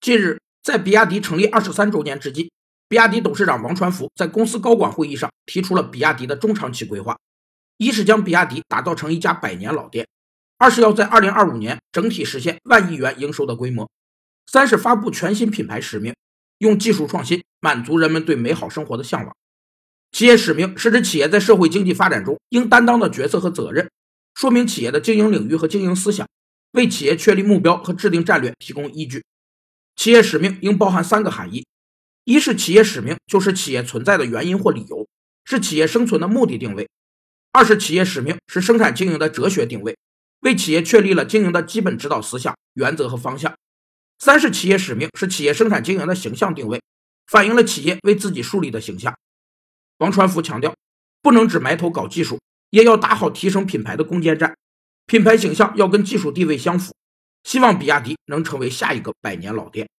近日，在比亚迪成立二十三周年之际，比亚迪董事长王传福在公司高管会议上提出了比亚迪的中长期规划：一是将比亚迪打造成一家百年老店；二是要在二零二五年整体实现万亿元营收的规模；三是发布全新品牌使命，用技术创新满足人们对美好生活的向往。企业使命是指企业在社会经济发展中应担当的角色和责任，说明企业的经营领域和经营思想，为企业确立目标和制定战略提供依据。企业使命应包含三个含义：一是企业使命就是企业存在的原因或理由，是企业生存的目的定位；二是企业使命是生产经营的哲学定位，为企业确立了经营的基本指导思想、原则和方向；三是企业使命是企业生产经营的形象定位，反映了企业为自己树立的形象。王传福强调，不能只埋头搞技术，也要打好提升品牌的攻坚战，品牌形象要跟技术地位相符。希望比亚迪能成为下一个百年老店。